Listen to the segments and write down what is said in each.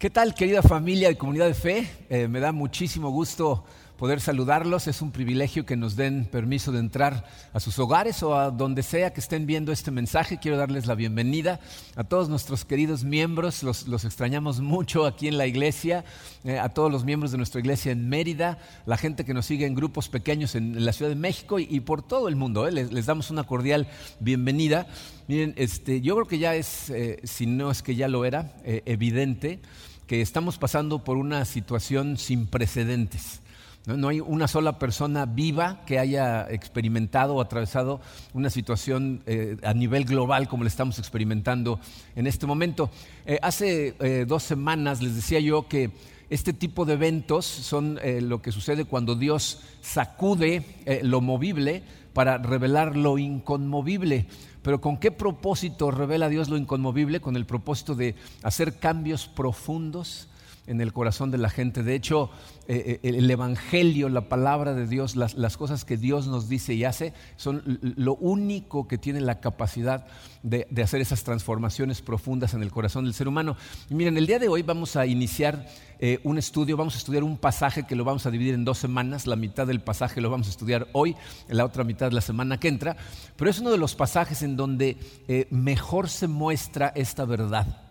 ¿Qué tal, querida familia y comunidad de fe? Eh, me da muchísimo gusto poder saludarlos. Es un privilegio que nos den permiso de entrar a sus hogares o a donde sea que estén viendo este mensaje. Quiero darles la bienvenida a todos nuestros queridos miembros. Los, extrañamos mucho aquí en la iglesia, eh, a todos los miembros de nuestra iglesia en Mérida, la gente que nos sigue en grupos pequeños en, la Ciudad de México y, por todo el mundo. Eh. Les, damos una cordial bienvenida. Miren, este, yo creo que ya es, si no es que ya lo era, evidente que estamos pasando por una situación sin precedentes. No, hay una sola persona viva que haya experimentado o atravesado una situación eh, a nivel global como la estamos experimentando en este momento. Eh, hace eh, dos semanas les decía yo que este tipo de eventos son lo que sucede cuando Dios sacude lo movible para revelar lo inconmovible. Pero ¿con qué propósito revela Dios lo inconmovible? Con el propósito de hacer cambios profundos en el corazón de la gente. De hecho, eh, eh, el Evangelio, la palabra de Dios, las, cosas que Dios nos dice y hace, son lo único que tiene la capacidad de, hacer esas transformaciones profundas en el corazón del ser humano. Y miren, el día de hoy vamos a iniciar eh, un estudio, vamos a estudiar un pasaje que lo vamos a dividir en dos semanas. La mitad del pasaje lo vamos a estudiar hoy, la otra mitad la semana que entra. Pero es uno de los pasajes en donde mejor se muestra esta verdad.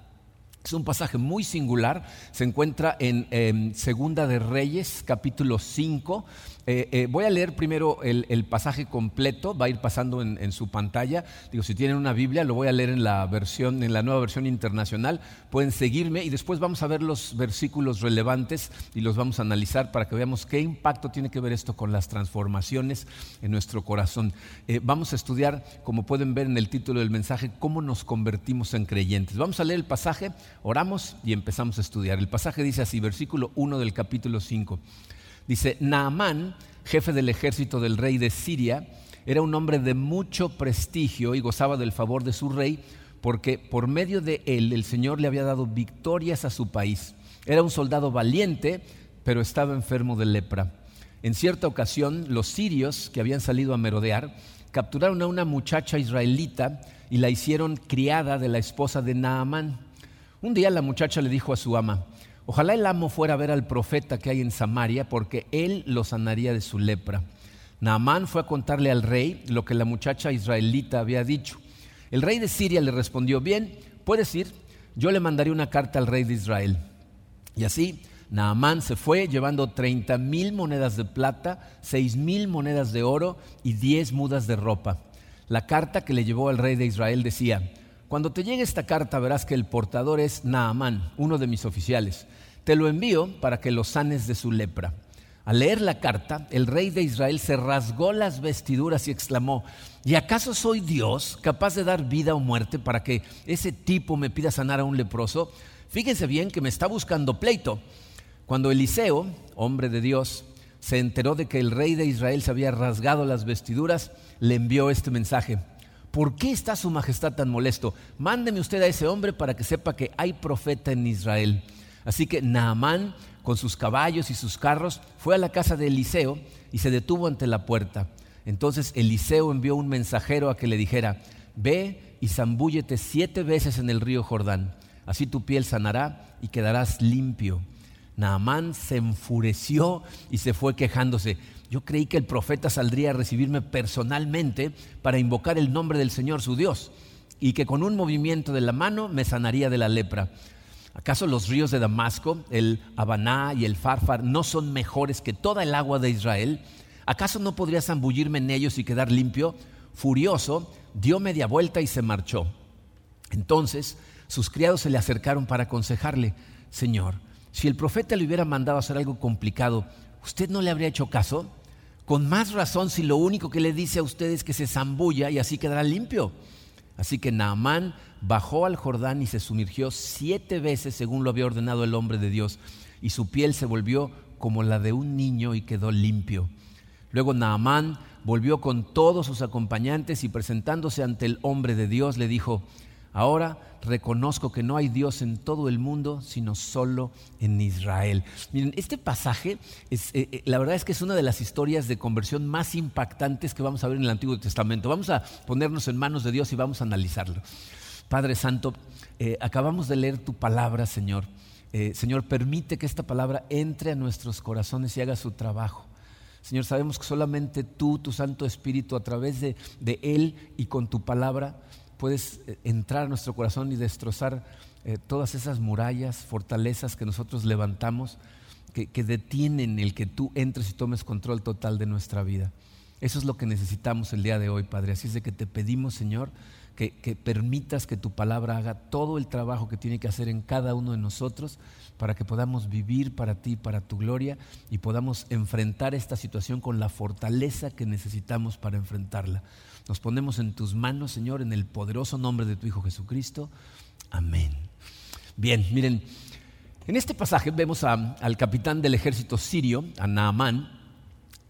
Es un pasaje muy singular, se encuentra en, en Segunda de Reyes, capítulo 5, eh, eh, voy a leer primero el, pasaje completo, va a ir pasando en, su pantalla. Digo, si tienen una Biblia, lo voy a leer en la versión, en la nueva versión internacional. Pueden seguirme y después vamos a ver los versículos relevantes y los vamos a analizar para que veamos qué impacto tiene que ver esto con las transformaciones en nuestro corazón. Eh, vamos a estudiar, como pueden ver en el título del mensaje, cómo nos convertimos en creyentes. Vamos a leer el pasaje, oramos y empezamos a estudiar. El pasaje dice así, versículo 1 del capítulo 5. Dice, Naamán, jefe del ejército del rey de Siria, era un hombre de mucho prestigio y gozaba del favor de su rey, porque por medio de él el Señor le había dado victorias a su país. Era un soldado valiente, pero estaba enfermo de lepra. En cierta ocasión, los sirios que habían salido a merodear capturaron a una muchacha israelita y la hicieron criada de la esposa de Naamán. Un día la muchacha le dijo a su ama, Ojalá el amo fuera a ver al profeta que hay en Samaria, porque él lo sanaría de su lepra. Naamán fue a contarle al rey lo que la muchacha israelita había dicho. El rey de Siria le respondió, bien, puedes ir, yo le mandaré una carta al rey de Israel. Y así Naamán se fue llevando 30 mil monedas de plata, seis mil monedas de oro y diez mudas de ropa. La carta que le llevó al rey de Israel decía, cuando te llegue esta carta verás que el portador es Naamán, uno de mis oficiales. Te lo envío para que lo sanes de su lepra. Al leer la carta, el rey de Israel se rasgó las vestiduras y exclamó, ¿y acaso soy Dios capaz de dar vida o muerte para que ese tipo me pida sanar a un leproso? Fíjense bien que me está buscando pleito. Cuando Eliseo, hombre de Dios, se enteró de que el rey de Israel se había rasgado las vestiduras, le envió este mensaje. ¿Por qué está su majestad tan molesto? Mándeme usted a ese hombre para que sepa que hay profeta en Israel. Así que Naamán, con sus caballos y sus carros, fue a la casa de Eliseo y se detuvo ante la puerta. Entonces Eliseo envió un mensajero a que le dijera, ve y zambúllete siete veces en el río Jordán, así tu piel sanará y quedarás limpio. Naamán se enfureció y se fue quejándose. Yo creí que el profeta saldría a recibirme personalmente para invocar el nombre del Señor su Dios y que con un movimiento de la mano me sanaría de la lepra. ¿Acaso los ríos de Damasco, el Habaná y el Farfar, no son mejores que toda el agua de Israel? ¿Acaso no podría zambullirme en ellos y quedar limpio? Furioso, dio media vuelta y se marchó. Entonces sus criados se le acercaron para aconsejarle, Señor, si el profeta le hubiera mandado hacer algo complicado, ¿usted no le habría hecho caso? Con más razón si lo único que le dice a usted es que se zambulla y así quedará limpio. Así que Naamán bajó al Jordán y se sumergió siete veces según lo había ordenado el hombre de Dios, y su piel se volvió como la de un niño y quedó limpio. Luego Naamán volvió con todos sus acompañantes y presentándose ante el hombre de Dios le dijo, Ahora reconozco que no hay Dios en todo el mundo, sino solo en Israel. Miren, este pasaje, eh, eh, la verdad es que es una de las historias de conversión más impactantes que vamos a ver en el Antiguo Testamento. Vamos a ponernos en manos de Dios y vamos a analizarlo. Padre Santo, eh, acabamos de leer tu palabra, Señor. Señor, permite que esta palabra entre a nuestros corazones y haga su trabajo. Señor, sabemos que solamente tú, tu Santo Espíritu, a través de, Él y con tu palabra, puedes eh, entrar a nuestro corazón y destrozar eh, todas esas murallas, fortalezas que nosotros levantamos, que, que detienen el que tú entres y tomes control total de nuestra vida. Eso es lo que necesitamos el día de hoy, Padre. Así es de que te pedimos, Señor, que, permitas que tu palabra haga todo el trabajo que tiene que hacer en cada uno de nosotros para que podamos vivir para ti, para tu gloria y podamos enfrentar esta situación con la fortaleza que necesitamos para enfrentarla. Nos ponemos en tus manos, Señor, en el poderoso nombre de tu Hijo Jesucristo. Amén. Bien, miren, en este pasaje vemos al capitán del ejército sirio, a Naamán,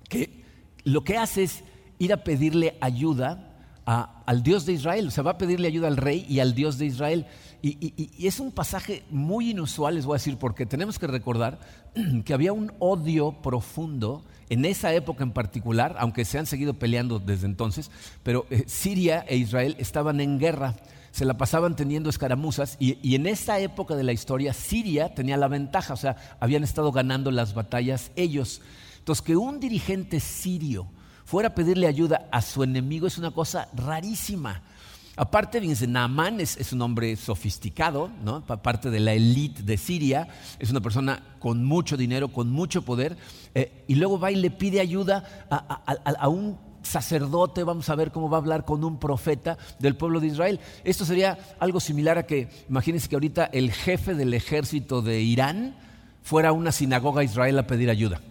que lo que hace es ir a pedirle ayuda al Dios de Israel, o sea, va a pedirle ayuda al rey y al Dios de Israel. Y, es un pasaje muy inusual, les voy a decir, porque tenemos que recordar que había un odio profundo en esa época en particular, aunque se han seguido peleando desde entonces, pero eh, Siria e Israel estaban en guerra, se la pasaban teniendo escaramuzas y, y en esa época de la historia Siria tenía la ventaja, o sea, habían estado ganando las batallas ellos. Entonces, que un dirigente sirio, fuera a pedirle ayuda a su enemigo es una cosa rarísima. Aparte, fíjense, Naamán es, un hombre sofisticado, ¿no? parte de la élite de Siria, es una persona con mucho dinero, con mucho poder, eh, y luego va y le pide ayuda a, un sacerdote, vamos a ver cómo va a hablar con un profeta del pueblo de Israel. Esto sería algo similar a que, imagínense que ahorita el jefe del ejército de Irán fuera a una sinagoga a Israel a pedir ayuda.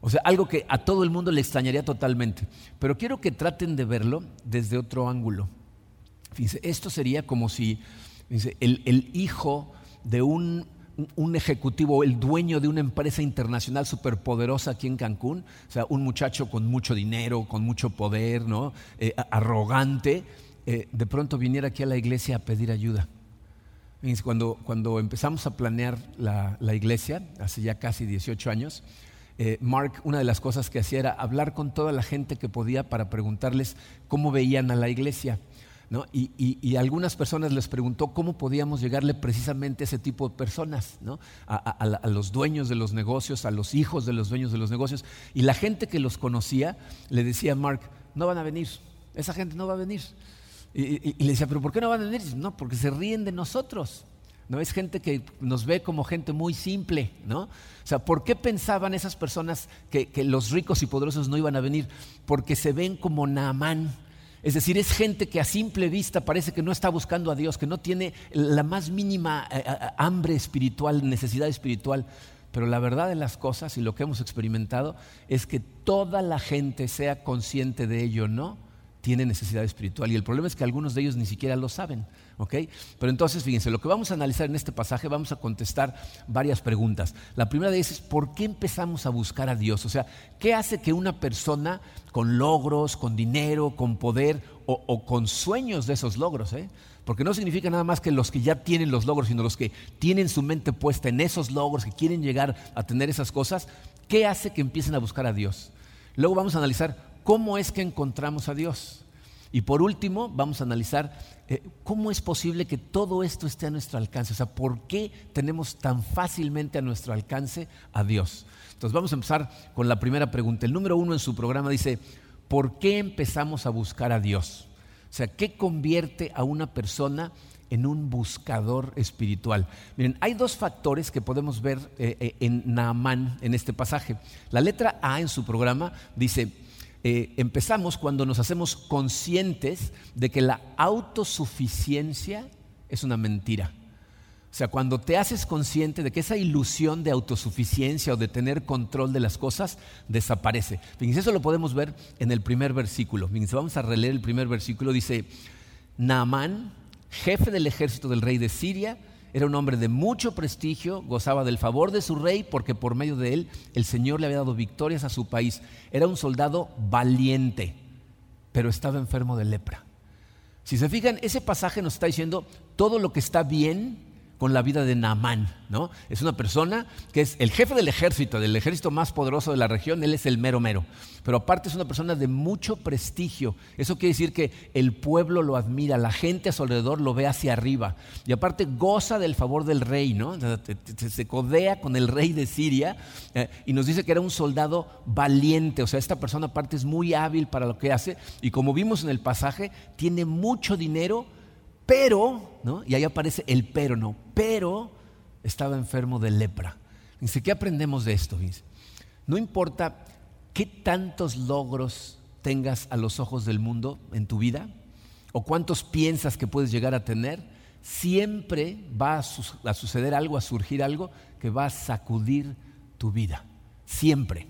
O sea, algo que a todo el mundo le extrañaría totalmente. Pero quiero que traten de verlo desde otro ángulo. Fíjense, esto sería como si el, hijo de un, ejecutivo, el dueño de una empresa internacional superpoderosa aquí en Cancún, o sea, un muchacho con mucho dinero, con mucho poder, ¿no? Eh, arrogante, eh, de pronto viniera aquí a la iglesia a pedir ayuda. Cuando, cuando empezamos a planear la, la iglesia, hace ya casi 18 años, eh, Mark, una de las cosas que hacía era hablar con toda la gente que podía para preguntarles cómo veían a la iglesia. Y, algunas personas les preguntó cómo podíamos llegarle precisamente a ese tipo de personas, a, los dueños de los negocios, a los hijos de los dueños de los negocios. Y la gente que los conocía le decía a Mark, no van a venir, esa gente no va a venir. Y, le decía, pero ¿por qué no van a venir? No, porque se ríen de nosotros. ¿no? Es gente que nos ve como gente muy simple, ¿no? O sea, ¿por qué pensaban esas personas que, los ricos y poderosos no iban a venir? Porque se ven como Naamán. Es decir, es gente que a simple vista parece que no está buscando a Dios, que no tiene la más mínima eh, eh, hambre espiritual, necesidad espiritual. Pero la verdad de las cosas y lo que hemos experimentado es que toda la gente, sea consciente de ello o no, tiene necesidad espiritual. Y el problema es que algunos de ellos ni siquiera lo saben. Pero entonces, fíjense, lo que vamos a analizar en este pasaje, vamos a contestar varias preguntas. La primera de ellas es, ¿por qué empezamos a buscar a Dios? O sea, ¿qué hace que una persona con logros, con dinero, con poder o, con sueños de esos logros, eh? porque no significa nada más que los que ya tienen los logros, sino los que tienen su mente puesta en esos logros, que quieren llegar a tener esas cosas, ¿qué hace que empiecen a buscar a Dios? Luego vamos a analizar cómo es que encontramos a Dios. Y por último, vamos a analizar cómo es posible que todo esto esté a nuestro alcance. O sea, ¿por qué tenemos tan fácilmente a nuestro alcance a Dios? Entonces vamos a empezar con la primera pregunta. El número uno en su programa dice, ¿por qué empezamos a buscar a Dios? O sea, ¿qué convierte a una persona en un buscador espiritual? Miren, hay dos factores que podemos ver eh, eh, en Naamán en este pasaje. La letra A en su programa dice, eh, empezamos cuando nos hacemos conscientes de que la autosuficiencia es una mentira. O sea, cuando te haces consciente de que esa ilusión de autosuficiencia o de tener control de las cosas desaparece. Fíjense, eso lo podemos ver en el primer versículo. Vamos a releer el primer versículo. Dice, Naamán, jefe del ejército del rey de Siria, era un hombre de mucho prestigio, gozaba del favor de su rey porque por medio de él el Señor le había dado victorias a su país. Era un soldado valiente, pero estaba enfermo de lepra. Si se fijan, ese pasaje nos está diciendo todo lo que está bien con la vida de Naamán. ¿no? Es una persona que es el jefe del ejército, del ejército más poderoso de la región, él es el mero mero. Pero aparte es una persona de mucho prestigio. Eso quiere decir que el pueblo lo admira, la gente a su alrededor lo ve hacia arriba. Y aparte goza del favor del rey, ¿no? Se codea con el rey de Siria eh, y nos dice que era un soldado valiente. O sea, esta persona aparte es muy hábil para lo que hace. Y como vimos en el pasaje, tiene mucho dinero pero, ¿no? y ahí aparece el pero, no, pero estaba enfermo de lepra. Dice, ¿qué aprendemos de esto? no importa qué tantos logros tengas a los ojos del mundo en tu vida, o cuántos piensas que puedes llegar a tener, siempre va a, suceder algo, a surgir algo que va a sacudir tu vida. Siempre.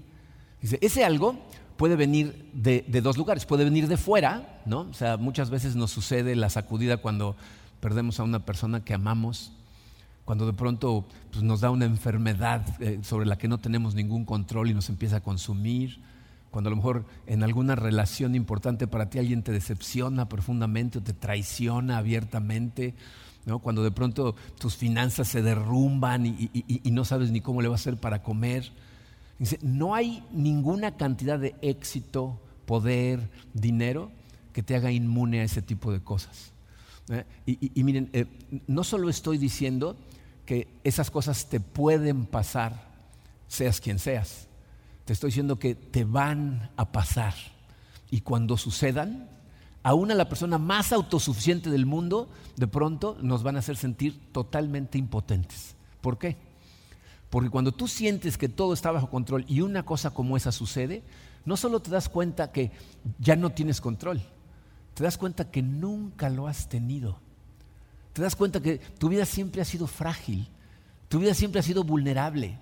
Dice, ese algo puede venir de, dos lugares. Puede venir de fuera, ¿no? O sea, muchas veces nos sucede la sacudida cuando perdemos a una persona que amamos, cuando de pronto pues, nos da una enfermedad eh, sobre la que no tenemos ningún control y nos empieza a consumir, cuando a lo mejor en alguna relación importante para ti alguien te decepciona profundamente o te traiciona abiertamente, ¿no? cuando de pronto tus finanzas se derrumban y, no sabes ni cómo le va a hacer para comer Dice, no hay ninguna cantidad de éxito, poder, dinero que te haga inmune a ese tipo de cosas. Y, miren, eh, no solo estoy diciendo que esas cosas te pueden pasar, seas quien seas, te estoy diciendo que te van a pasar. Y cuando sucedan, aún a la persona más autosuficiente del mundo, de pronto nos van a hacer sentir totalmente impotentes. ¿Por qué? Porque cuando tú sientes que todo está bajo control y una cosa como esa sucede, no solo te das cuenta que ya no tienes control, te das cuenta que nunca lo has tenido. Te das cuenta que tu vida siempre ha sido frágil, tu vida siempre ha sido vulnerable,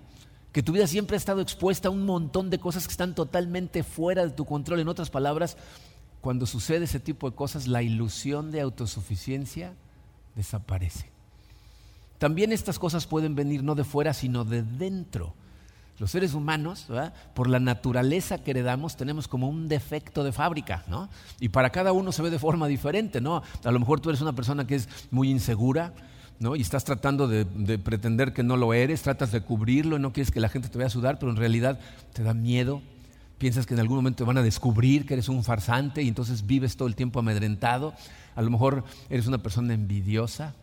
que tu vida siempre ha estado expuesta a un montón de cosas que están totalmente fuera de tu control. En otras palabras, cuando sucede ese tipo de cosas, la ilusión de autosuficiencia desaparece. También estas cosas pueden venir no de fuera, sino de dentro. Los seres humanos, por la naturaleza que heredamos, tenemos como un defecto de fábrica, ¿no? Y para cada uno se ve de forma diferente, ¿no? A lo mejor tú eres una persona que es muy insegura, ¿no? Y estás tratando de, de pretender que no lo eres, tratas de cubrirlo, no quieres que la gente te vea sudar, pero en realidad te da miedo, piensas que en algún momento van a descubrir que eres un farsante y entonces vives todo el tiempo amedrentado. A lo mejor eres una persona envidiosa,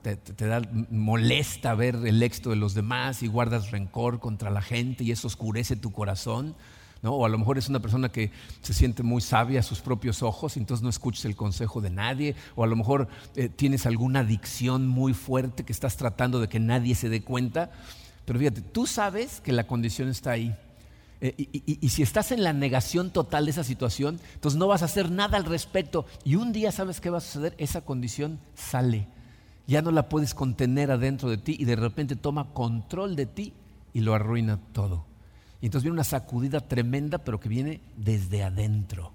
te, da, molesta ver el éxito de los demás y guardas rencor contra la gente y eso oscurece tu corazón. O a lo mejor es una persona que se siente muy sabia a sus propios ojos, y entonces no escuches el consejo de nadie. O a lo mejor eh, tienes alguna adicción muy fuerte que estás tratando de que nadie se dé cuenta. Pero fíjate, tú sabes que la condición está ahí. Eh, y, y, si estás en la negación total de esa situación, entonces no vas a hacer nada al respecto. Y un día sabes qué va a suceder, esa condición sale ya no la puedes contener adentro de ti y de repente toma control de ti y lo arruina todo. Y entonces viene una sacudida tremenda, pero que viene desde adentro.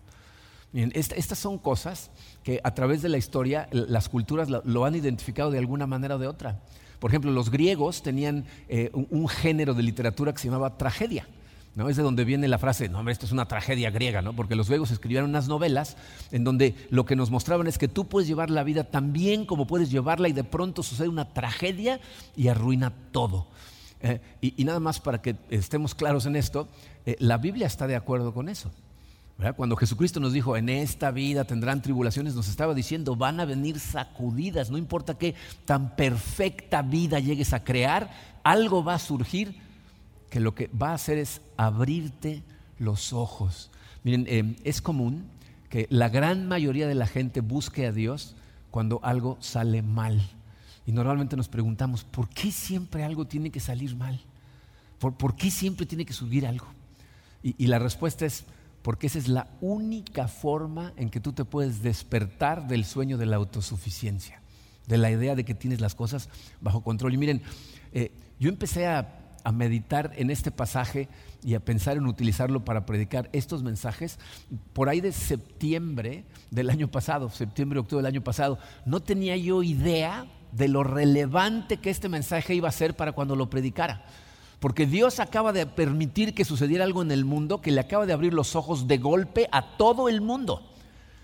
estas son cosas que a través de la historia las culturas lo, han identificado de alguna manera o de otra. Por ejemplo, los griegos tenían eh, un género de literatura que se llamaba tragedia. ¿No? Es de donde viene la frase, no, hombre, esto es una tragedia griega, ¿no? Porque los griegos escribieron unas novelas en donde lo que nos mostraban es que tú puedes llevar la vida tan bien como puedes llevarla y de pronto sucede una tragedia y arruina todo. Eh, y, nada más para que estemos claros en esto, eh, la Biblia está de acuerdo con eso. Cuando Jesucristo nos dijo, en esta vida tendrán tribulaciones, nos estaba diciendo, van a venir sacudidas, no importa qué tan perfecta vida llegues a crear, algo va a surgir que lo que va a hacer es abrirte los ojos. Miren, eh, es común que la gran mayoría de la gente busque a Dios cuando algo sale mal. Y normalmente nos preguntamos, ¿por qué siempre algo tiene que salir mal? ¿Por, qué siempre tiene que subir algo? y la respuesta es, porque esa es la única forma en que tú te puedes despertar del sueño de la autosuficiencia, de la idea de que tienes las cosas bajo control. Y miren, eh, yo empecé a a meditar en este pasaje y a pensar en utilizarlo para predicar estos mensajes por ahí de septiembre del año pasado, septiembre, octubre del año pasado. No tenía yo idea de lo relevante que este mensaje iba a ser para cuando lo predicara. Porque Dios acaba de permitir que sucediera algo en el mundo que le acaba de abrir los ojos de golpe a todo el mundo.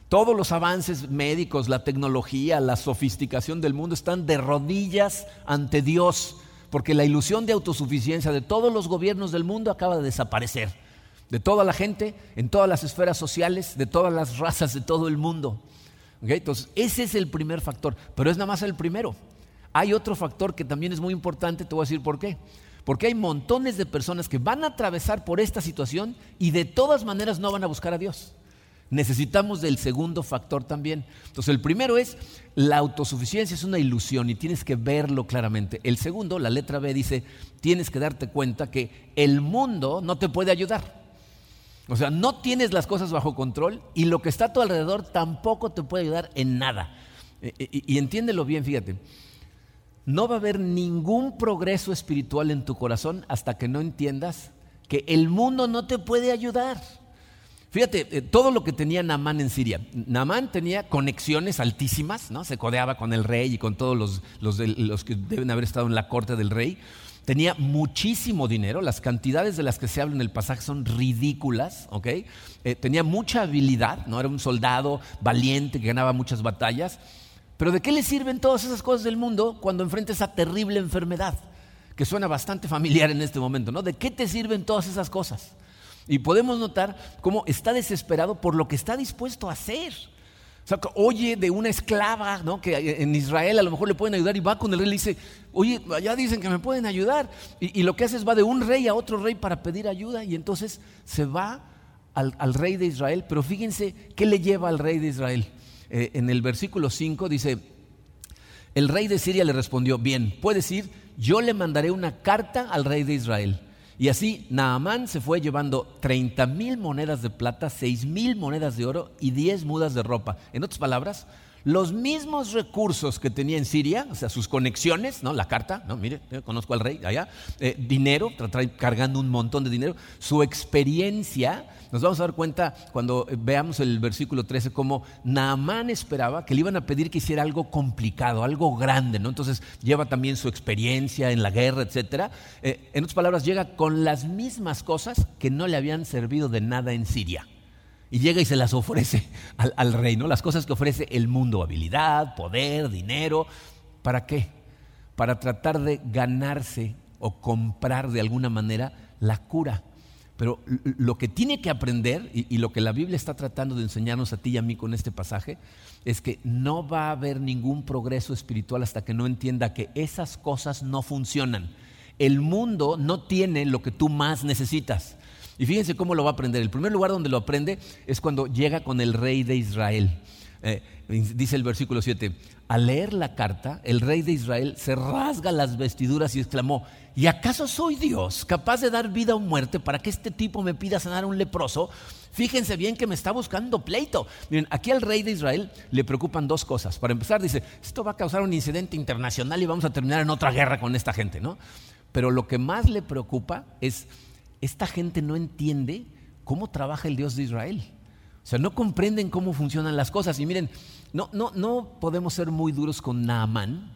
Todos los avances médicos, la tecnología, la sofisticación del mundo están de rodillas ante Dios, porque la ilusión de autosuficiencia de todos los gobiernos del mundo acaba de desaparecer, de toda la gente, en todas las esferas sociales, de todas las razas de todo el mundo. Entonces, ese es el primer factor, pero es nada más el primero. Hay otro factor que también es muy importante, te voy a decir por qué. Porque hay montones de personas que van a atravesar por esta situación y de todas maneras no van a buscar a Dios. Necesitamos del segundo factor también. Entonces, el primero es, la autosuficiencia es una ilusión y tienes que verlo claramente. El segundo, la letra B dice, tienes que darte cuenta que el mundo no te puede ayudar. O sea, no tienes las cosas bajo control y lo que está a tu alrededor tampoco te puede ayudar en nada. E, e, y, entiéndelo bien, fíjate. No va a haber ningún progreso espiritual en tu corazón hasta que no entiendas que el mundo no te puede ayudar. Fíjate, eh, todo lo que tenía Namán en Siria. Namán tenía conexiones altísimas, ¿no? Se codeaba con el rey y con todos los, los, que deben haber estado en la corte del rey. Tenía muchísimo dinero, las cantidades de las que se habla en el pasaje son ridículas, ¿ok? Eh, tenía mucha habilidad, ¿no? Era un soldado valiente que ganaba muchas batallas. Pero ¿de qué le sirven todas esas cosas del mundo cuando enfrenta esa terrible enfermedad? Que suena bastante familiar en este momento, ¿no? ¿De qué te sirven todas esas cosas? Y podemos notar cómo está desesperado por lo que está dispuesto a hacer. O sea, oye de una esclava, ¿no? Que en Israel a lo mejor le pueden ayudar y va con el rey y le dice, oye, allá dicen que me pueden ayudar. Y, lo que hace es va de un rey a otro rey para pedir ayuda y entonces se va al, rey de Israel. Pero fíjense qué le lleva al rey de Israel. Eh, en el versículo 5 dice, el rey de Siria le respondió, bien, puedes ir, yo le mandaré una carta al rey de Israel y así Naamán se fue llevando 30 mil monedas de plata, 6 mil monedas de oro y 10 mudas de ropa. En otras palabras, los mismos recursos que tenía en Siria, o sea, sus conexiones, ¿no? La carta, ¿no? Mire, conozco al rey allá, eh, dinero, trae cargando un montón de dinero, su experiencia, nos vamos a dar cuenta cuando veamos el versículo 13 como Naamán esperaba que le iban a pedir que hiciera algo complicado, algo grande, ¿no? Entonces lleva también su experiencia en la guerra, etcétera. Eh, en otras palabras, llega con las mismas cosas que no le habían servido de nada en Siria y llega y se las ofrece al, rey, ¿no? Las cosas que ofrece el mundo, habilidad, poder, dinero. ¿Para qué? Para tratar de ganarse o comprar de alguna manera la cura. Pero lo que tiene que aprender y, lo que la Biblia está tratando de enseñarnos a ti y a mí con este pasaje es que no va a haber ningún progreso espiritual hasta que no entienda que esas cosas no funcionan. El mundo no tiene lo que tú más necesitas. Y fíjense cómo lo va a aprender. El primer lugar donde lo aprende es cuando llega con el rey de Israel. Eh, dice el versículo 7, al leer la carta, el rey de Israel se rasga las vestiduras y exclamó, ¿y acaso soy Dios capaz de dar vida o muerte para que este tipo me pida sanar a un leproso? Fíjense bien que me está buscando pleito. Miren, aquí al rey de Israel le preocupan dos cosas. Para empezar, dice, esto va a causar un incidente internacional y vamos a terminar en otra guerra con esta gente, ¿no? Pero lo que más le preocupa es esta gente no entiende cómo trabaja el Dios de Israel. O sea, no comprenden cómo funcionan las cosas. Y miren, no, no, no podemos ser muy duros con Naamán.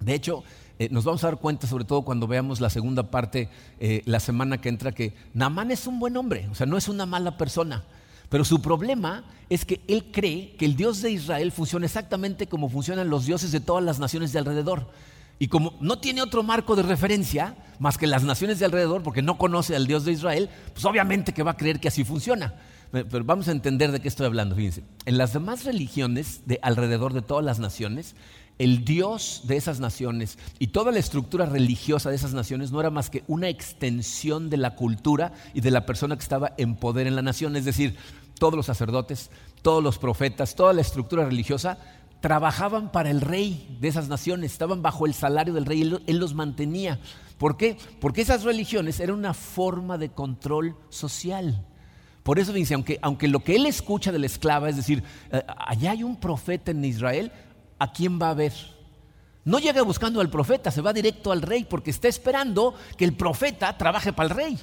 De hecho, eh, nos vamos a dar cuenta, sobre todo cuando veamos la segunda parte eh, la semana que entra, que Naamán es un buen hombre, o sea, no es una mala persona. Pero su problema es que él cree que el Dios de Israel funciona exactamente como funcionan los dioses de todas las naciones de alrededor. Y como no tiene otro marco de referencia más que las naciones de alrededor, porque no conoce al Dios de Israel, pues obviamente que va a creer que así funciona. Pero vamos a entender de qué estoy hablando. Fíjense, en las demás religiones de alrededor de todas las naciones, el Dios de esas naciones y toda la estructura religiosa de esas naciones no era más que una extensión de la cultura y de la persona que estaba en poder en la nación. Es decir, todos los sacerdotes, todos los profetas, toda la estructura religiosa trabajaban para el rey de esas naciones, estaban bajo el salario del rey, él, los mantenía. ¿Por qué? Porque esas religiones eran una forma de control social. Por eso dice, aunque, aunque lo que él escucha de la esclava es decir, eh, allá hay un profeta en Israel, ¿a quién va a ver? No llega buscando al profeta, se va directo al rey porque está esperando que el profeta trabaje para el rey.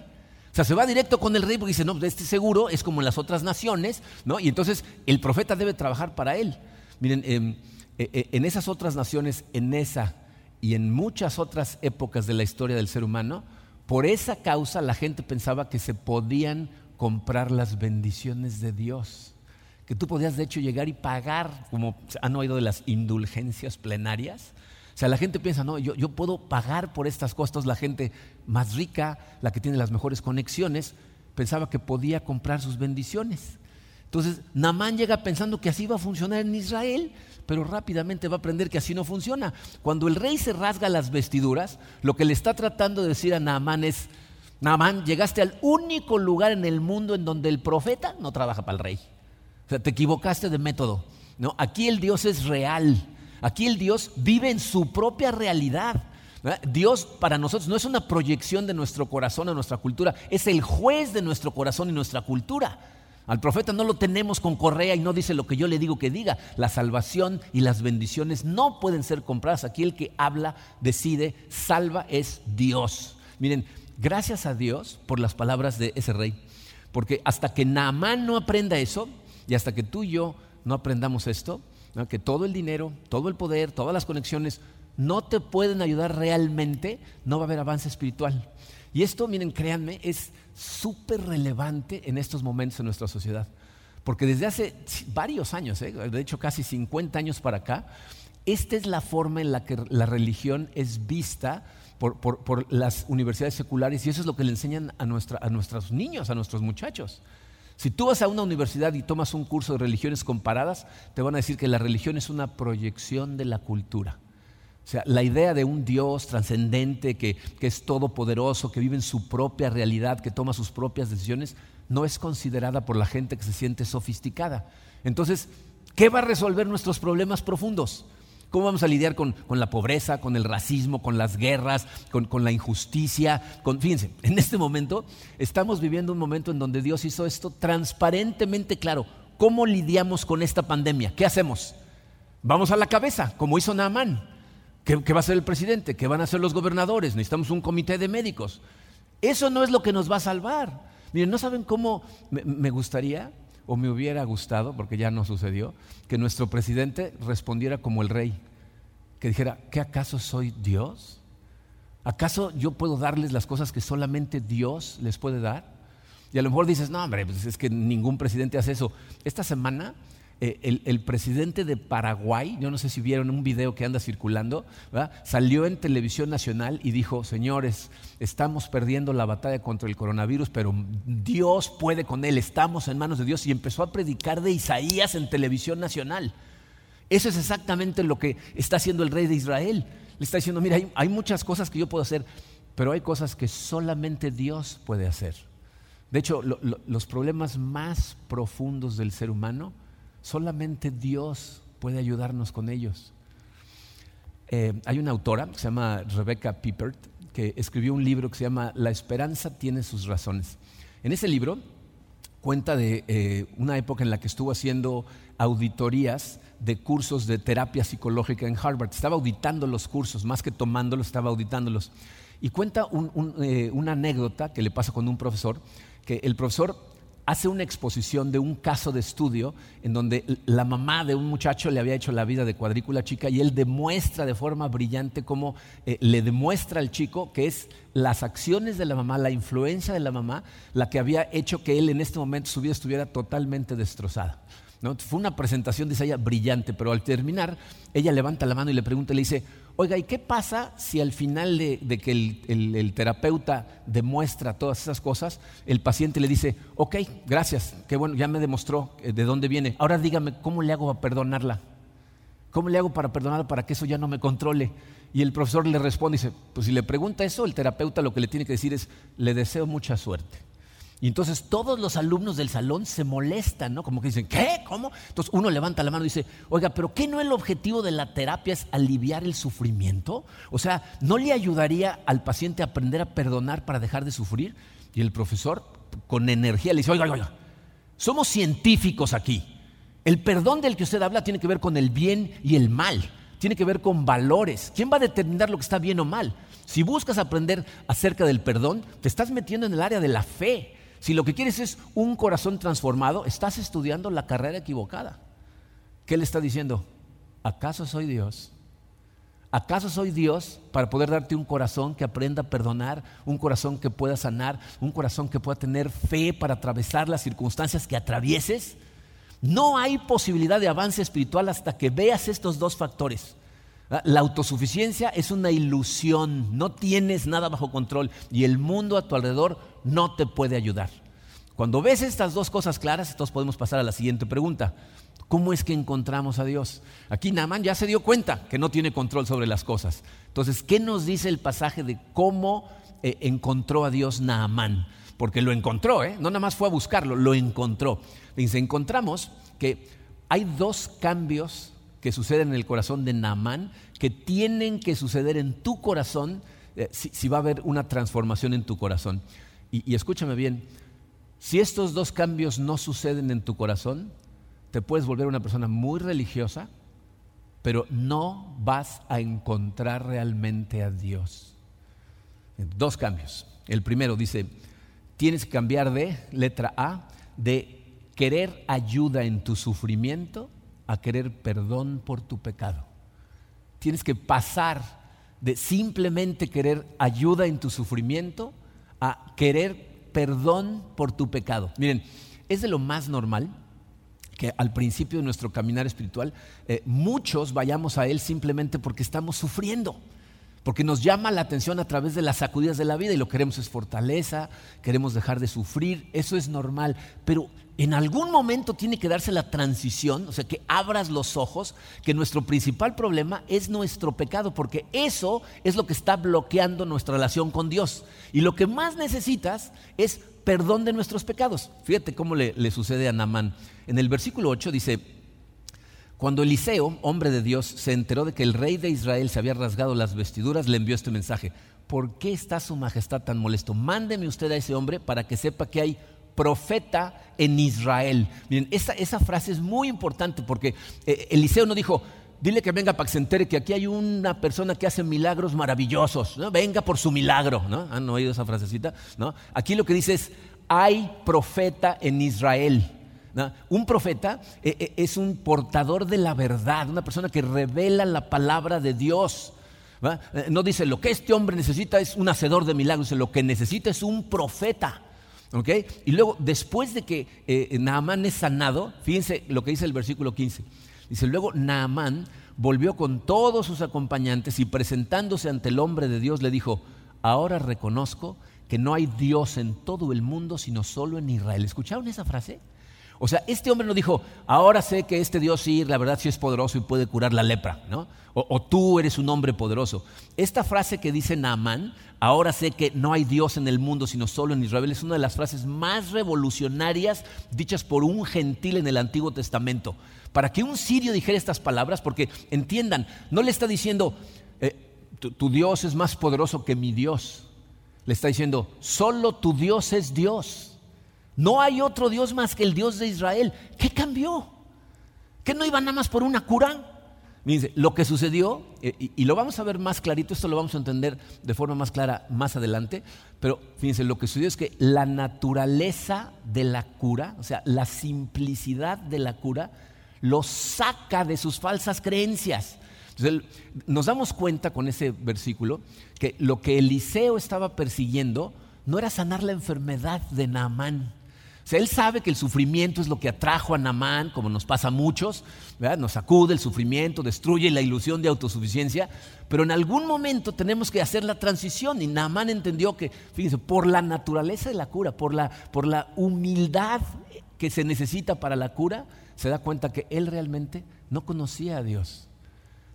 O sea, se va directo con el rey porque dice, no, este seguro es como en las otras naciones, ¿no? Y entonces el profeta debe trabajar para él. Miren, em, e, e, en esas otras naciones, en esa y en muchas otras épocas de la historia del ser humano, por esa causa la gente pensaba que se podían comprar las bendiciones de Dios, que tú podías de hecho llegar y pagar, como han oído de las indulgencias plenarias. O sea, la gente piensa, no, yo, yo puedo pagar por estas costas, la gente más rica, la que tiene las mejores conexiones, pensaba que podía comprar sus bendiciones. Entonces, Namán llega pensando que así va a funcionar en Israel, pero rápidamente va a aprender que así no funciona. Cuando el rey se rasga las vestiduras, lo que le está tratando de decir a Naamán es, Naamán, llegaste al único lugar en el mundo en donde el profeta no trabaja para el rey. O sea, te equivocaste de método. ¿no? Aquí el Dios es real. Aquí el Dios vive en su propia realidad. Dios para nosotros no es una proyección de nuestro corazón o nuestra cultura, es el juez de nuestro corazón y nuestra cultura. Al profeta no lo tenemos con correa y no dice lo que yo le digo que diga. La salvación y las bendiciones no pueden ser compradas. Aquí el que habla, decide, salva es Dios. Miren, gracias a Dios por las palabras de ese rey. Porque hasta que Naamán no aprenda eso y hasta que tú y yo no aprendamos esto, que todo el dinero, todo el poder, todas las conexiones no te pueden ayudar realmente, no va a haber avance espiritual. Y esto, miren, créanme, es súper relevante en estos momentos en nuestra sociedad. Porque desde hace varios años, ¿eh? de hecho casi 50 años para acá, esta es la forma en la que la religión es vista por, las universidades seculares y eso es lo que le enseñan a, a nuestros niños, a nuestros muchachos. Si tú vas a una universidad y tomas un curso de religiones comparadas, te van a decir que la religión es una proyección de la cultura. O sea, la idea de un Dios trascendente que, que es todopoderoso, que vive en su propia realidad, que toma sus propias decisiones, no es considerada por la gente que se siente sofisticada. Entonces, ¿qué va a resolver nuestros problemas profundos? ¿Cómo vamos a lidiar con, la pobreza, con el racismo, con las guerras, con, la injusticia? fíjense, en este momento estamos viviendo un momento en donde Dios hizo esto transparentemente claro. ¿Cómo lidiamos con esta pandemia? ¿Qué hacemos? Vamos a la cabeza, como hizo Naamán. ¿Qué, va a hacer el presidente? ¿Qué van a hacer los gobernadores? Necesitamos un comité de médicos. Eso no es lo que nos va a salvar. Miren, ¿no saben cómo me, gustaría o me hubiera gustado, porque ya no sucedió, que nuestro presidente respondiera como el rey? Que dijera, ¿qué acaso soy Dios? ¿Acaso yo puedo darles las cosas que solamente Dios les puede dar? Y a lo mejor dices, no, hombre, pues es que ningún presidente hace eso. Esta semana eh, el, presidente de Paraguay, yo no sé si vieron un video que anda circulando, salió en televisión nacional y dijo, señores, estamos perdiendo la batalla contra el coronavirus, pero Dios puede con él, estamos en manos de Dios y empezó a predicar de Isaías en televisión nacional. Eso es exactamente lo que está haciendo el rey de Israel. Le está diciendo, mira, hay, muchas cosas que yo puedo hacer, pero hay cosas que solamente Dios puede hacer. De hecho, los problemas más profundos del ser humano Solamente Dios puede ayudarnos con ellos. Eh, hay una autora que se llama Rebecca Pippert que escribió un libro que se llama La esperanza tiene sus razones. En ese libro cuenta de eh, una época en la que estuvo haciendo auditorías de cursos de terapia psicológica en Harvard. Estaba auditando los cursos, más que tomándolos, estaba auditándolos. Y cuenta eh, una anécdota que le pasa con un profesor, que el profesor hace una exposición de un caso de estudio en donde la mamá de un muchacho le había hecho la vida de cuadrícula chica y él demuestra de forma brillante cómo eh, le demuestra al chico que es las acciones de la mamá, la influencia de la mamá, la que había hecho que él en este momento su vida estuviera totalmente destrozada. Fue una presentación, dice ella, brillante, pero al terminar, ella levanta la mano y le pregunta, le dice, oiga, ¿y qué pasa si al final de, que el, terapeuta demuestra todas esas cosas, el paciente le dice, ok, gracias, qué bueno, ya me demostró eh, de dónde viene, ahora dígame, ¿cómo le hago para perdonarla? ¿Cómo le hago para perdonarla para que eso ya no me controle? Y el profesor le responde, dice, pues si le pregunta eso, el terapeuta lo que le tiene que decir es, le deseo mucha suerte. Y entonces todos los alumnos del salón se molestan, ¿no? Como que dicen, ¿qué? ¿Cómo? Entonces uno levanta la mano y dice, oiga, pero ¿qué no el objetivo de la terapia es aliviar el sufrimiento? O sea, ¿no le ayudaría al paciente a aprender a perdonar para dejar de sufrir? Y el profesor, con energía, le dice, oiga, oiga, somos científicos aquí. El perdón del que usted habla tiene que ver con el bien y el mal, tiene que ver con valores. ¿Quién va a determinar lo que está bien o mal? Si buscas aprender acerca del perdón, te estás metiendo en el área de la fe si lo que quieres es un corazón transformado, estás estudiando la carrera equivocada. ¿Qué le está diciendo? ¿Acaso soy Dios? ¿Acaso soy Dios para poder darte un corazón que aprenda a perdonar, un corazón que pueda sanar, un corazón que pueda tener fe para atravesar las circunstancias que atravieses? No hay posibilidad de avance espiritual hasta que veas estos dos factores. La autosuficiencia es una ilusión, no tienes nada bajo control y el mundo a tu alrededor no te puede ayudar. Cuando ves estas dos cosas claras, entonces podemos pasar a la siguiente pregunta. ¿Cómo es que encontramos a Dios? Aquí Naaman ya se dio cuenta que no tiene control sobre las cosas. Entonces, ¿qué nos dice el pasaje de cómo eh, encontró a Dios Naamán? Porque lo encontró, ¿eh? no nada más fue a buscarlo, lo encontró. Dice, encontramos que hay dos cambios que suceden en el corazón de Naamán que tienen que suceder en tu corazón eh, si, va a haber una transformación en tu corazón. y escúchame bien, si estos dos cambios no suceden en tu corazón, te puedes volver una persona muy religiosa, pero no vas a encontrar realmente a Dios. Dos cambios. El primero dice, tienes que cambiar de letra A, de querer ayuda en tu sufrimiento a querer perdón por tu pecado. Tienes que pasar de simplemente querer ayuda en tu sufrimiento a querer perdón por tu pecado. Miren, es de lo más normal que al principio de nuestro caminar espiritual eh, muchos vayamos a Él simplemente porque estamos sufriendo, porque nos llama la atención a través de las sacudidas de la vida y lo queremos es fortaleza, queremos dejar de sufrir, eso es normal, pero en algún momento tiene que darse la transición, o sea, que abras los ojos, que nuestro principal problema es nuestro pecado, porque eso es lo que está bloqueando nuestra relación con Dios. Y lo que más necesitas es perdón de nuestros pecados. Fíjate cómo le, sucede a Namán. En el versículo 8 dice, cuando Eliseo, hombre de Dios, se enteró de que el rey de Israel se había rasgado las vestiduras, le envió este mensaje. ¿Por qué está su majestad tan molesto? Mándeme usted a ese hombre para que sepa que hay profeta en Israel. Miren, esa, frase es muy importante porque eh, Eliseo no dijo, dile que venga para que se entere que aquí hay una persona que hace milagros maravillosos. ¿no? Venga por su milagro. ¿no? ¿Han oído esa frasecita? ¿no? Aquí lo que dice es, hay profeta en Israel. Un profeta eh, eh, es un portador de la verdad, una persona que revela la palabra de Dios. Eh, no dice lo que este hombre necesita es un hacedor de milagros, dice lo que necesita es un profeta. Y luego, después de que eh, Naamán es sanado, fíjense lo que dice el versículo 15. Dice, luego Naamán volvió con todos sus acompañantes y presentándose ante el hombre de Dios le dijo, ahora reconozco que no hay Dios en todo el mundo sino solo en Israel. ¿Escucharon esa frase? O sea, este hombre no dijo, ahora sé que este Dios sí, la verdad sí es poderoso y puede curar la lepra, ¿no? O, tú eres un hombre poderoso. Esta frase que dice Naamán, ahora sé que no hay Dios en el mundo sino solo en Israel, es una de las frases más revolucionarias dichas por un gentil en el Antiguo Testamento. Para que un sirio dijera estas palabras, porque entiendan, no le está diciendo, eh, tu Dios es más poderoso que mi Dios. Le está diciendo, solo tu Dios es Dios. No hay otro Dios más que el Dios de Israel. ¿Qué cambió? ¿Que no iba nada más por una cura? Dice, lo que sucedió, eh, y, lo vamos a ver más clarito, esto lo vamos a entender de forma más clara más adelante, pero fíjense, lo que sucedió es que la naturaleza de la cura, o sea, la simplicidad de la cura, lo saca de sus falsas creencias. Entonces, nos damos cuenta con ese versículo que lo que Eliseo estaba persiguiendo no era sanar la enfermedad de Naamán, él sabe que el sufrimiento es lo que atrajo a Namán, como nos pasa a muchos, nos sacude el sufrimiento, destruye la ilusión de autosuficiencia, pero en algún momento tenemos que hacer la transición y Namán entendió que, fíjense, por la naturaleza de la cura, por la, por la humildad que se necesita para la cura, se da cuenta que él realmente no conocía a Dios,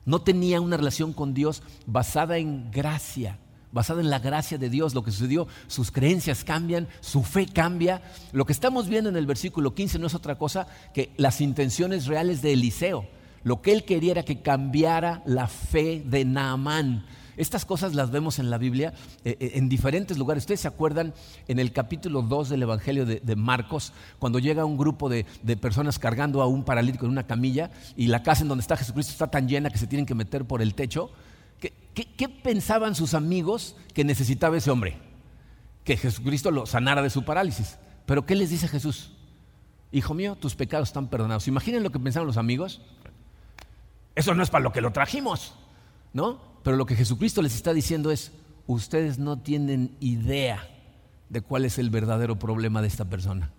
no tenía una relación con Dios basada en gracia, basada en la gracia de Dios, lo que sucedió, sus creencias cambian, su fe cambia. Lo que estamos viendo en el versículo 15 no es otra cosa que las intenciones reales de Eliseo. Lo que él quería era que cambiara la fe de Naamán. Estas cosas las vemos en la Biblia eh, eh, en diferentes lugares. Ustedes se acuerdan en el capítulo 2 del Evangelio de, Marcos, cuando llega un grupo de, de, personas cargando a un paralítico en una camilla y la casa en donde está Jesucristo está tan llena que se tienen que meter por el techo. ¿Qué, pensaban sus amigos que necesitaba ese hombre? Que Jesucristo lo sanara de su parálisis. Pero ¿qué les dice Jesús? Hijo mío, tus pecados están perdonados. Imaginen lo que pensaban los amigos. Eso no es para lo que lo trajimos, ¿no? Pero lo que Jesucristo les está diciendo es, ustedes no tienen idea de cuál es el verdadero problema de esta persona.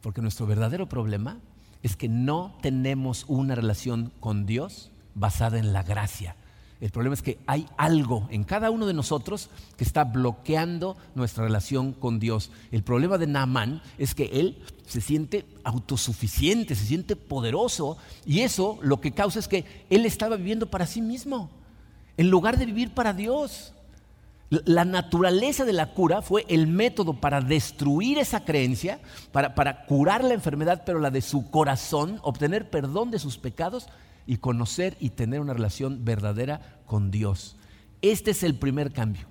Porque nuestro verdadero problema es que no tenemos una relación con Dios basada en la gracia. El problema es que hay algo en cada uno de nosotros que está bloqueando nuestra relación con Dios. El problema de Naamán es que él se siente autosuficiente, se siente poderoso y eso lo que causa es que él estaba viviendo para sí mismo en lugar de vivir para Dios. La naturaleza de la cura fue el método para destruir esa creencia, para, para, curar la enfermedad, pero la de su corazón, obtener perdón de sus pecados y conocer y tener una relación verdadera con Dios. Este es el primer cambio.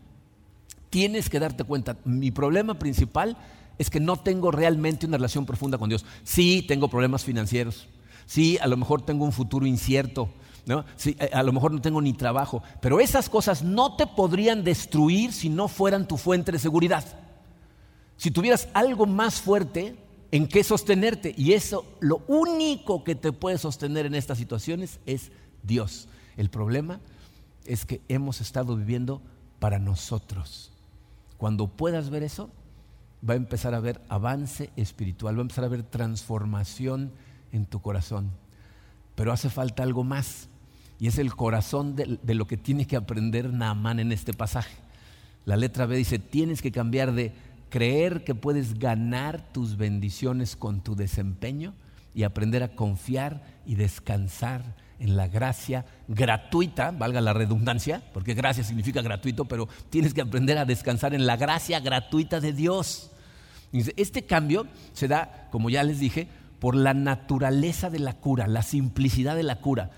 Tienes que darte cuenta, mi problema principal es que no tengo realmente una relación profunda con Dios. Sí, tengo problemas financieros. Sí, a lo mejor tengo un futuro incierto. Eh, a lo mejor no tengo ni trabajo, pero esas cosas no te podrían destruir si no fueran tu fuente de seguridad. Si tuvieras algo más fuerte en qué sostenerte, y eso lo único que te puede sostener en estas situaciones es Dios. El problema es que hemos estado viviendo para nosotros. Cuando puedas ver eso, va a empezar a haber avance espiritual, va a empezar a haber transformación en tu corazón. Pero hace falta algo más. Y es el corazón de, lo que tiene que aprender Naamán en este pasaje. La letra B dice, tienes que cambiar de creer que puedes ganar tus bendiciones con tu desempeño y aprender a confiar y descansar en la gracia gratuita, valga la redundancia, porque gracia significa gratuito, pero tienes que aprender a descansar en la gracia gratuita de Dios. Este cambio se da, como ya les dije, por la naturaleza de la cura, la simplicidad de la cura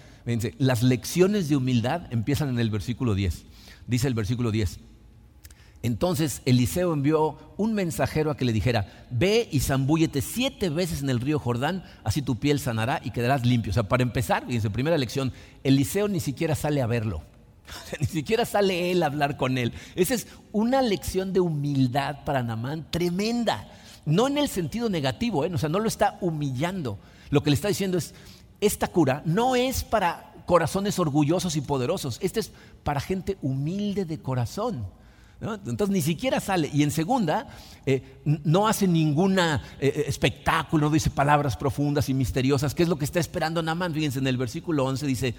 las lecciones de humildad empiezan en el versículo 10. Dice el versículo 10. Entonces Eliseo envió un mensajero a que le dijera, ve y zambúllete siete veces en el río Jordán, así tu piel sanará y quedarás limpio. O sea, para empezar, su primera lección, Eliseo ni siquiera sale a verlo. ni siquiera sale él a hablar con él. Esa es una lección de humildad para Namán tremenda. No en el sentido negativo, ¿eh? o sea, no lo está humillando. Lo que le está diciendo es, esta cura no es para corazones orgullosos y poderosos, esta es para gente humilde de corazón. Entonces ni siquiera sale. Y en segunda, eh, no hace ningún eh, eh, espectáculo, no dice palabras profundas y misteriosas, que es lo que está esperando Naamán. Fíjense, en el versículo 11 dice,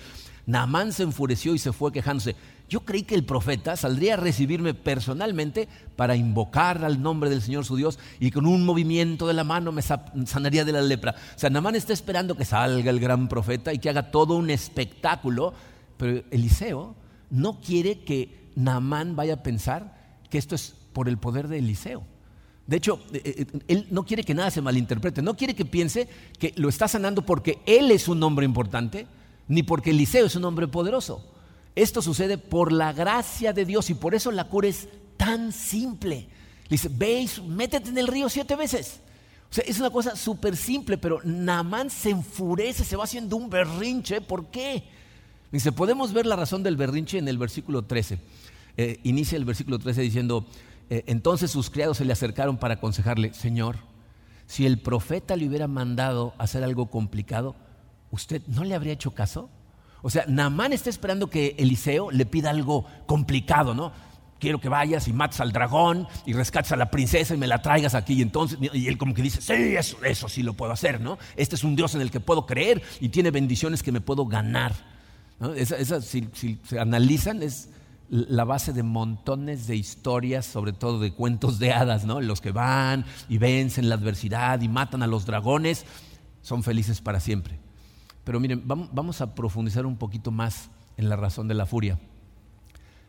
Naamán se enfureció y se fue quejándose. Yo creí que el profeta saldría a recibirme personalmente para invocar al nombre del Señor su Dios y con un movimiento de la mano me sanaría de la lepra. O sea, Naamán está esperando que salga el gran profeta y que haga todo un espectáculo, pero Eliseo no quiere que Naamán vaya a pensar que esto es por el poder de Eliseo. De hecho, eh, eh, él no quiere que nada se malinterprete, no quiere que piense que lo está sanando porque él es un hombre importante, ni porque Eliseo es un hombre poderoso. Esto sucede por la gracia de Dios y por eso la cura es tan simple. Le dice, veis, métete en el río siete veces. O sea, es una cosa súper simple, pero Naamán se enfurece, se va haciendo un berrinche. ¿Por qué? Dice, podemos ver la razón del berrinche en el versículo 13. Eh, inicia el versículo 13 diciendo, eh, entonces sus criados se le acercaron para aconsejarle, Señor, si el profeta le hubiera mandado hacer algo complicado, ¿usted no le habría hecho caso? O sea, Naamán está esperando que Eliseo le pida algo complicado, ¿no? Quiero que vayas y mates al dragón y rescates a la princesa y me la traigas aquí. Y entonces, y él como que dice, sí, eso, eso sí lo puedo hacer, ¿no? Este es un Dios en el que puedo creer y tiene bendiciones que me puedo ganar. Esa, si, se analizan, es la base de montones de historias, sobre todo de cuentos de hadas, ¿no? Los que van y vencen la adversidad y matan a los dragones, son felices para siempre. Pero miren, vamos a profundizar un poquito más en la razón de la furia.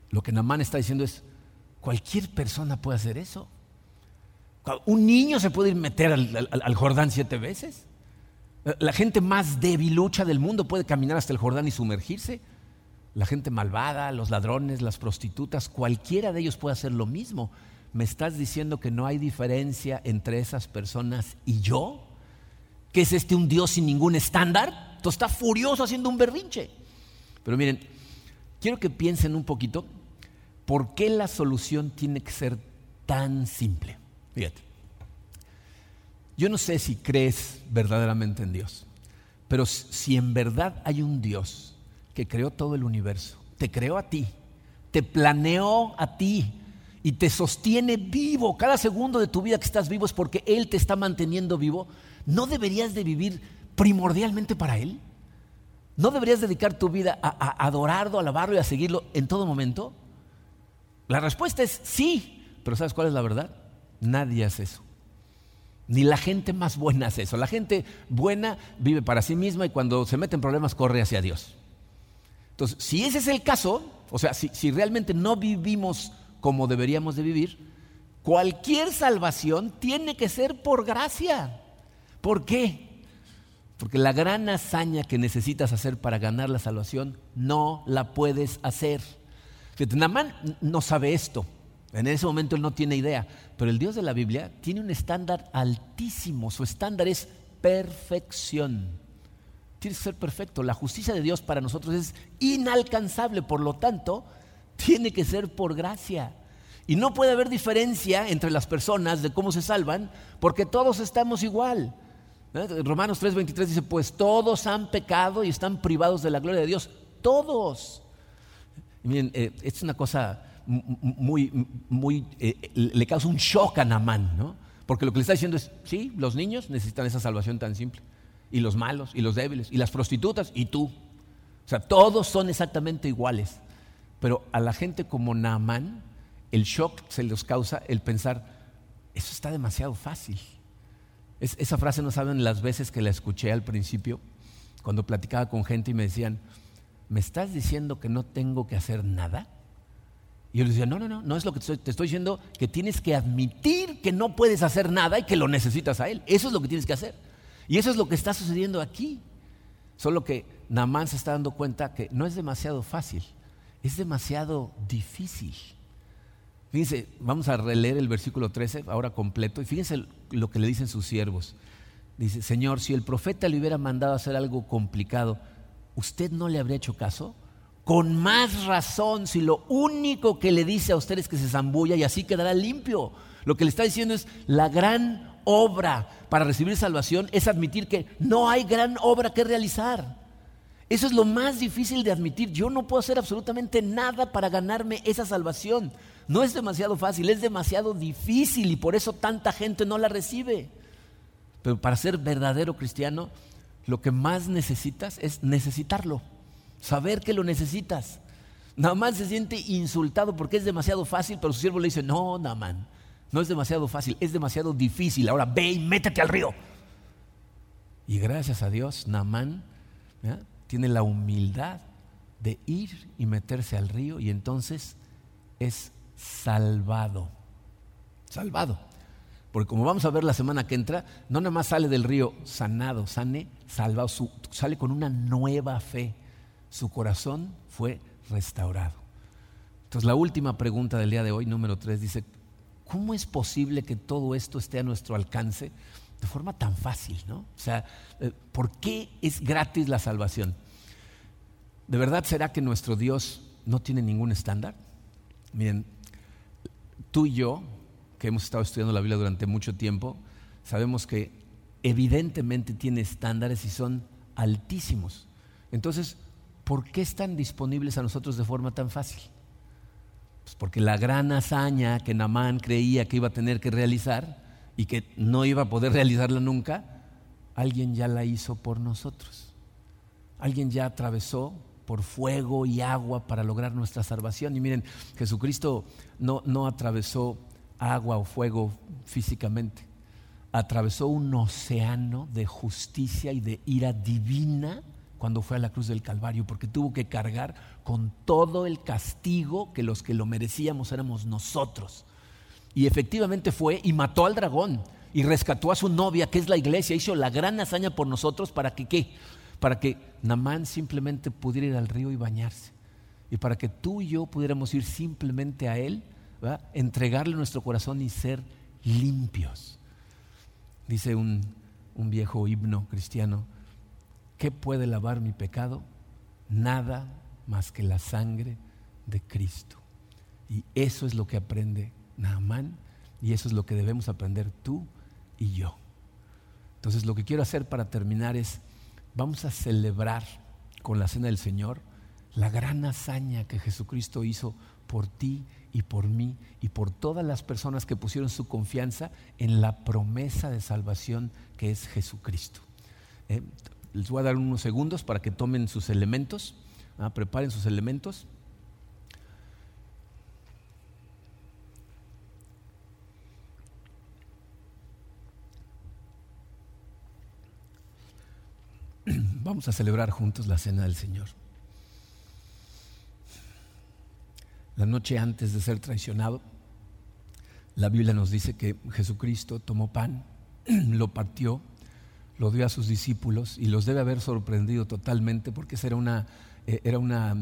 Lo que Namán está diciendo es, cualquier persona puede hacer eso. Un niño se puede ir meter al, Jordán siete veces. La gente más debilucha del mundo puede caminar hasta el Jordán y sumergirse la gente malvada, los ladrones, las prostitutas, cualquiera de ellos puede hacer lo mismo. ¿Me estás diciendo que no hay diferencia entre esas personas y yo? ¿Que es este un Dios sin ningún estándar? Tú está furioso haciendo un berrinche. Pero miren, quiero que piensen un poquito por qué la solución tiene que ser tan simple. Fíjate, yo no sé si crees verdaderamente en Dios, pero si en verdad hay un Dios, que creó todo el universo, te creó a ti, te planeó a ti y te sostiene vivo. Cada segundo de tu vida que estás vivo es porque Él te está manteniendo vivo. No deberías de vivir primordialmente para Él? ¿No deberías dedicar tu vida a, adorarlo, a alabarlo y a seguirlo en todo momento? La respuesta es sí, pero ¿sabes cuál es la verdad? Nadie hace eso. Ni la gente más buena hace eso. La gente buena vive para sí misma y cuando se mete en problemas corre hacia Dios. Entonces, si ese es el caso, o sea, si, realmente no vivimos como deberíamos de vivir, cualquier salvación tiene que ser por gracia. ¿Por qué? Porque la gran hazaña que necesitas hacer para ganar la salvación no la puedes hacer. Namán no sabe esto. En ese momento él no tiene idea. Pero el Dios de la Biblia tiene un estándar altísimo. Su estándar es perfección. Tiene que ser perfecto. La justicia de Dios para nosotros es inalcanzable. Por lo tanto, tiene que ser por gracia. Y no puede haber diferencia entre las personas de cómo se salvan, porque todos estamos igual. ¿Eh? Romanos 3:23 dice, pues todos han pecado y están privados de la gloria de Dios. Todos. miren, eh, es una cosa muy, muy, eh, le causa un shock a Namán, ¿no? Porque lo que le está diciendo es, sí, los niños necesitan esa salvación tan simple. Y los malos, y los débiles, y las prostitutas, y tú. O sea, todos son exactamente iguales. Pero a la gente como Naamán, el shock se les causa el pensar, eso está demasiado fácil esa frase no saben las veces que la escuché al principio, cuando platicaba con gente y me decían, ¿me estás diciendo que no tengo que hacer nada? Y yo les decía, no, no, no, no es lo que te estoy, diciendo, que tienes que admitir que no puedes hacer nada y que lo necesitas a Él. Eso es lo que tienes que hacer. Y eso es lo que está sucediendo aquí. Solo que Namán se está dando cuenta que no es demasiado fácil, es demasiado difícil. Fíjense, vamos a releer el versículo 13, ahora completo, y fíjense lo que le dicen sus siervos. Dice, Señor, si el profeta le hubiera mandado hacer algo complicado, ¿usted no le habría hecho caso? Con más razón, si lo único que le dice a usted es que se zambulla y así quedará limpio. Lo que le está diciendo es la gran obra para recibir salvación es admitir que no hay gran obra que realizar. Eso es lo más difícil de admitir. Yo no puedo hacer absolutamente nada para ganarme esa salvación. No es demasiado fácil, es demasiado difícil y por eso tanta gente no la recibe. Pero para ser verdadero cristiano, lo que más necesitas es necesitarlo, saber que lo necesitas. Namán se siente insultado porque es demasiado fácil, pero su siervo le dice, no, Namán, no es demasiado fácil, es demasiado difícil. Ahora ve y métete al río. Y gracias a Dios, Namán tiene la humildad de ir y meterse al río y entonces es salvado. Salvado. Porque como vamos a ver la semana que entra, no nada más sale del río sanado, sane, salvado, sale con una nueva fe. Su corazón fue restaurado. Entonces la última pregunta del día de hoy, número tres, dice, ¿cómo es posible que todo esto esté a nuestro alcance de forma tan fácil? ¿no? O sea, eh, ¿por qué es gratis la salvación? ¿De verdad será que nuestro Dios no tiene ningún estándar? Miren, tú y yo, que hemos estado estudiando la Biblia durante mucho tiempo, sabemos que evidentemente tiene estándares y son altísimos. Entonces, ¿por qué están disponibles a nosotros de forma tan fácil? Pues porque la gran hazaña que Namán creía que iba a tener que realizar y que no iba a poder realizarla nunca, alguien ya la hizo por nosotros. Alguien ya atravesó por fuego y agua para lograr nuestra salvación. Y miren, Jesucristo no, no atravesó agua o fuego físicamente, atravesó un océano de justicia y de ira divina cuando fue a la cruz del Calvario, porque tuvo que cargar con todo el castigo que los que lo merecíamos éramos nosotros. Y efectivamente fue y mató al dragón y rescató a su novia, que es la iglesia, hizo la gran hazaña por nosotros para que qué? para que Namán simplemente pudiera ir al río y bañarse. Y para que tú y yo pudiéramos ir simplemente a Él, entregarle nuestro corazón y ser limpios. Dice un, un viejo himno cristiano, ¿qué puede lavar mi pecado? Nada más que la sangre de Cristo. Y eso es lo que aprende Naamán y eso es lo que debemos aprender tú y yo. Entonces lo que quiero hacer para terminar es vamos a celebrar con la cena del Señor la gran hazaña que Jesucristo hizo por ti y por mí y por todas las personas que pusieron su confianza en la promesa de salvación que es Jesucristo. Eh, les voy a dar unos segundos para que tomen sus elementos, ah, preparen sus elementos. Vamos a celebrar juntos la cena del Señor. La noche antes de ser traicionado, la Biblia nos dice que Jesucristo tomó pan, lo partió, lo dio a sus discípulos y los debe haber sorprendido totalmente porque esa era una, eh, era una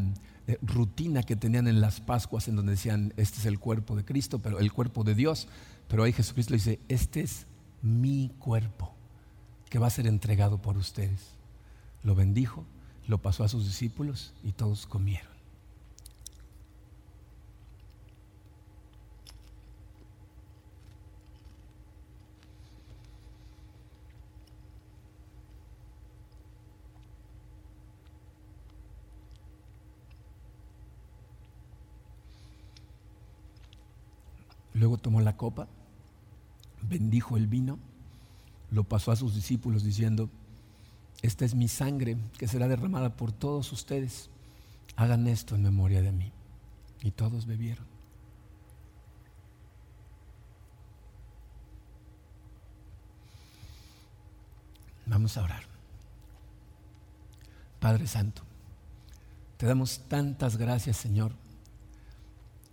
eh, rutina que tenían en las Pascuas en donde decían, este es el cuerpo de Cristo, pero el cuerpo de Dios. Pero ahí Jesucristo dice, este es mi cuerpo que va a ser entregado por ustedes lo bendijo, lo pasó a sus discípulos y todos comieron. Luego tomó la copa, bendijo el vino, lo pasó a sus discípulos diciendo, esta es mi sangre que será derramada por todos ustedes. Hagan esto en memoria de mí. Y todos bebieron. Vamos a orar. Padre Santo, te damos tantas gracias, Señor,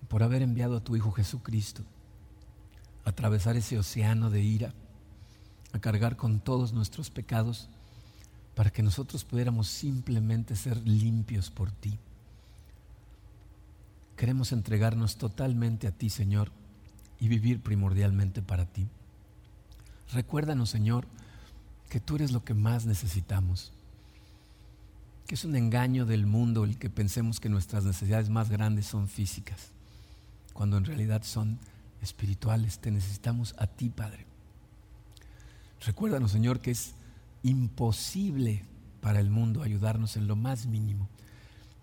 por haber enviado a tu Hijo Jesucristo atravesar ese océano de ira, a cargar con todos nuestros pecados para que nosotros pudiéramos simplemente ser limpios por ti. Queremos entregarnos totalmente a ti, Señor, y vivir primordialmente para ti. Recuérdanos, Señor, que tú eres lo que más necesitamos, que es un engaño del mundo el que pensemos que nuestras necesidades más grandes son físicas, cuando en realidad son espirituales. Te necesitamos a ti, Padre. Recuérdanos, Señor, que es imposible para el mundo ayudarnos en lo más mínimo,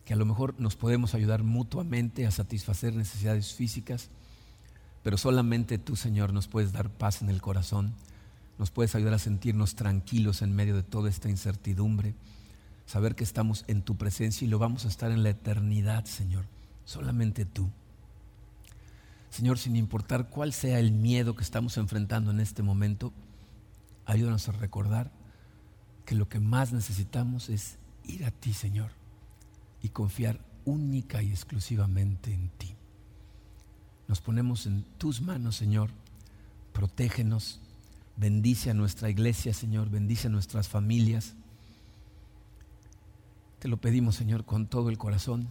que a lo mejor nos podemos ayudar mutuamente a satisfacer necesidades físicas, pero solamente tú, Señor, nos puedes dar paz en el corazón, nos puedes ayudar a sentirnos tranquilos en medio de toda esta incertidumbre, saber que estamos en tu presencia y lo vamos a estar en la eternidad, Señor, solamente tú. Señor, sin importar cuál sea el miedo que estamos enfrentando en este momento, ayúdanos a recordar que lo que más necesitamos es ir a ti, Señor, y confiar única y exclusivamente en ti. Nos ponemos en tus manos, Señor. Protégenos. Bendice a nuestra iglesia, Señor. Bendice a nuestras familias. Te lo pedimos, Señor, con todo el corazón,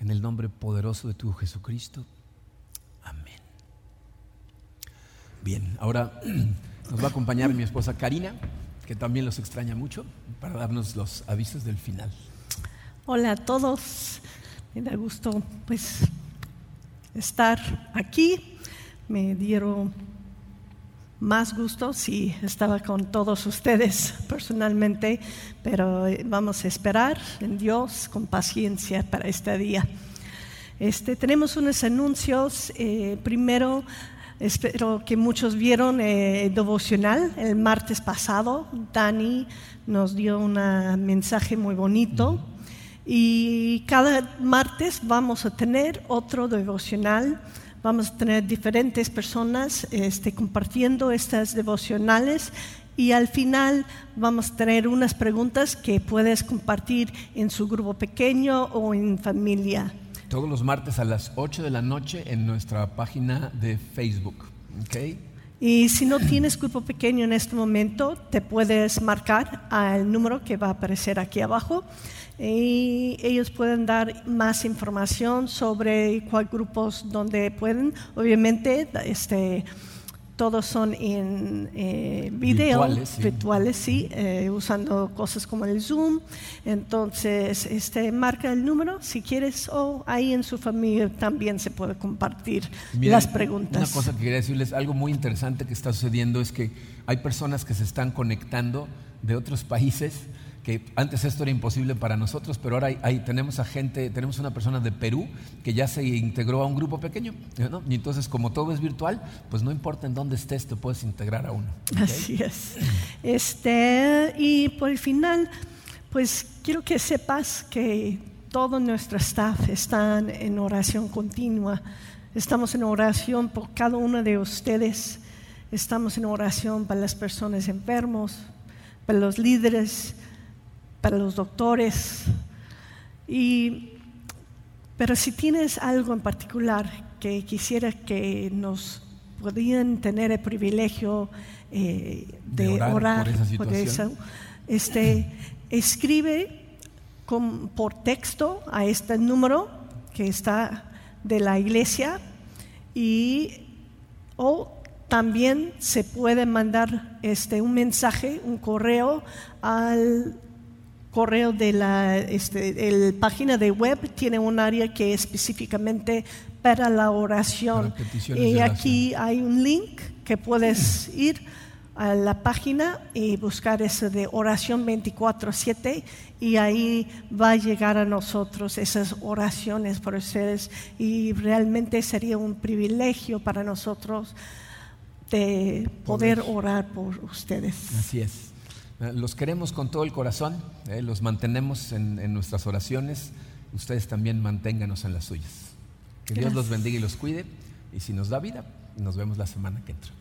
en el nombre poderoso de tu Jesucristo. Amén. Bien, ahora nos va a acompañar mi esposa Karina que también los extraña mucho, para darnos los avisos del final. Hola a todos, me da gusto pues estar aquí. Me dieron más gusto si estaba con todos ustedes personalmente, pero eh, vamos a esperar en Dios con paciencia para este día. Este, tenemos unos anuncios. Eh, primero, Espero que muchos vieron el eh, devocional el martes pasado. Dani nos dio un mensaje muy bonito. Y cada martes vamos a tener otro devocional. Vamos a tener diferentes personas este, compartiendo estas devocionales y al final vamos a tener unas preguntas que puedes compartir en su grupo pequeño o en familia todos los martes a las 8 de la noche en nuestra página de Facebook. ¿okay? Y si no tienes grupo pequeño en este momento, te puedes marcar al número que va a aparecer aquí abajo y ellos pueden dar más información sobre cuál grupos donde pueden. Obviamente, este todos son en eh, video, virtuales, sí, eh, usando cosas como el Zoom. Entonces, este, marca el número si quieres o ahí en su familia también se puede compartir las preguntas. Una cosa que quería decirles, algo muy interesante que está sucediendo es que hay personas que se están conectando de otros países que antes esto era imposible para nosotros, pero ahora tenemos a gente, tenemos una persona de Perú que ya se integró a un grupo pequeño, y entonces como todo es virtual, pues no importa en dónde estés, te puedes integrar a uno. Así es. Este, y por el final, pues quiero que sepas que todo nuestro staff está en oración continua. Estamos en oración por cada uno de ustedes. Estamos en oración para las personas enfermos, para los líderes, para los doctores. Y, pero si tienes algo en particular que quisiera que nos podían tener el privilegio eh, de, orar, por, eso, este, escribe por texto a este número que está de la iglesia y o también se puede mandar este, un mensaje, un correo al correo de la este, página de web tiene un área que es específicamente para la oración. y aquí hay un link que puedes ir a la página y buscar ese de oración 24/7 y ahí va a llegar a nosotros esas oraciones por ustedes y realmente sería un privilegio para nosotros de poder orar por ustedes. Así es. Los queremos con todo el corazón, eh, los mantenemos en, nuestras oraciones, ustedes también manténganos en las suyas. Que Dios los bendiga y los cuide, y si nos da vida, nos vemos la semana que entra.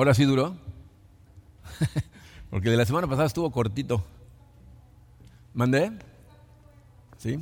Ahora sí duró. Porque de la semana pasada estuvo cortito. ¿Mandé? ¿Sí?